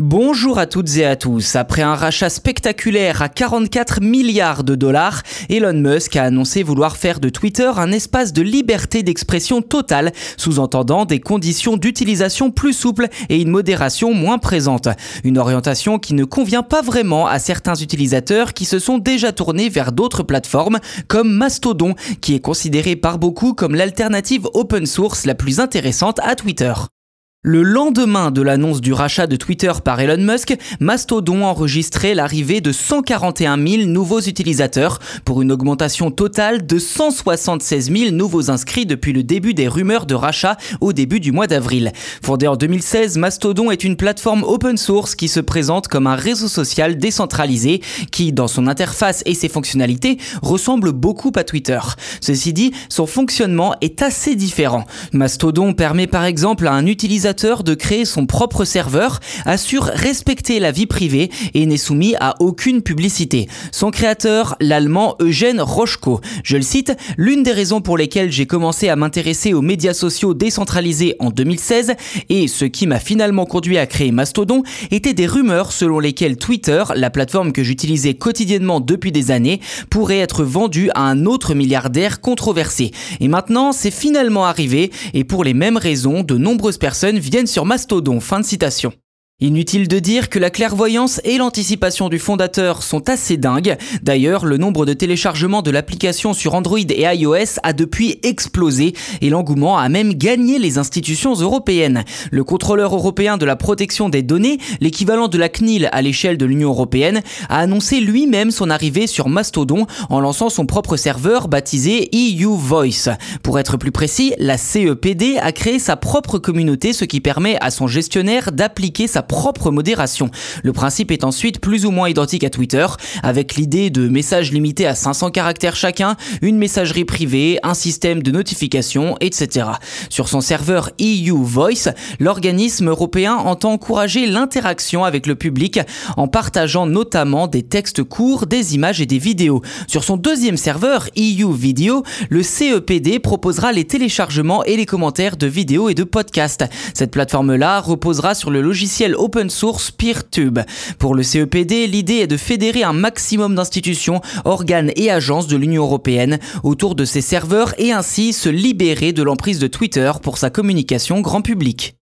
Bonjour à toutes et à tous. Après un rachat spectaculaire à 44 milliards de dollars, Elon Musk a annoncé vouloir faire de Twitter un espace de liberté d'expression totale, sous-entendant des conditions d'utilisation plus souples et une modération moins présente. Une orientation qui ne convient pas vraiment à certains utilisateurs qui se sont déjà tournés vers d'autres plateformes comme Mastodon, qui est considéré par beaucoup comme l'alternative open source la plus intéressante à Twitter. Le lendemain de l'annonce du rachat de Twitter par Elon Musk, Mastodon enregistrait l'arrivée de 141 000 nouveaux utilisateurs pour une augmentation totale de 176 000 nouveaux inscrits depuis le début des rumeurs de rachat au début du mois d'avril. Fondé en 2016, Mastodon est une plateforme open source qui se présente comme un réseau social décentralisé qui, dans son interface et ses fonctionnalités, ressemble beaucoup à Twitter. Ceci dit, son fonctionnement est assez différent. Mastodon permet par exemple à un utilisateur de créer son propre serveur, assure respecter la vie privée et n'est soumis à aucune publicité. Son créateur, l'allemand Eugène Rochko, je le cite, l'une des raisons pour lesquelles j'ai commencé à m'intéresser aux médias sociaux décentralisés en 2016 et ce qui m'a finalement conduit à créer Mastodon étaient des rumeurs selon lesquelles Twitter, la plateforme que j'utilisais quotidiennement depuis des années, pourrait être vendue à un autre milliardaire controversé. Et maintenant, c'est finalement arrivé et pour les mêmes raisons, de nombreuses personnes viennent sur Mastodon. Fin de citation. Inutile de dire que la clairvoyance et l'anticipation du fondateur sont assez dingues. D'ailleurs, le nombre de téléchargements de l'application sur Android et iOS a depuis explosé et l'engouement a même gagné les institutions européennes. Le contrôleur européen de la protection des données, l'équivalent de la CNIL à l'échelle de l'Union européenne, a annoncé lui-même son arrivée sur Mastodon en lançant son propre serveur baptisé EU Voice. Pour être plus précis, la CEPD a créé sa propre communauté, ce qui permet à son gestionnaire d'appliquer sa propre modération. Le principe est ensuite plus ou moins identique à Twitter, avec l'idée de messages limités à 500 caractères chacun, une messagerie privée, un système de notification, etc. Sur son serveur EU Voice, l'organisme européen entend encourager l'interaction avec le public en partageant notamment des textes courts, des images et des vidéos. Sur son deuxième serveur, EU Video, le CEPD proposera les téléchargements et les commentaires de vidéos et de podcasts. Cette plateforme-là reposera sur le open source PeerTube. Pour le CEPD, l'idée est de fédérer un maximum d'institutions, organes et agences de l'Union européenne autour de ses serveurs et ainsi se libérer de l'emprise de Twitter pour sa communication grand public.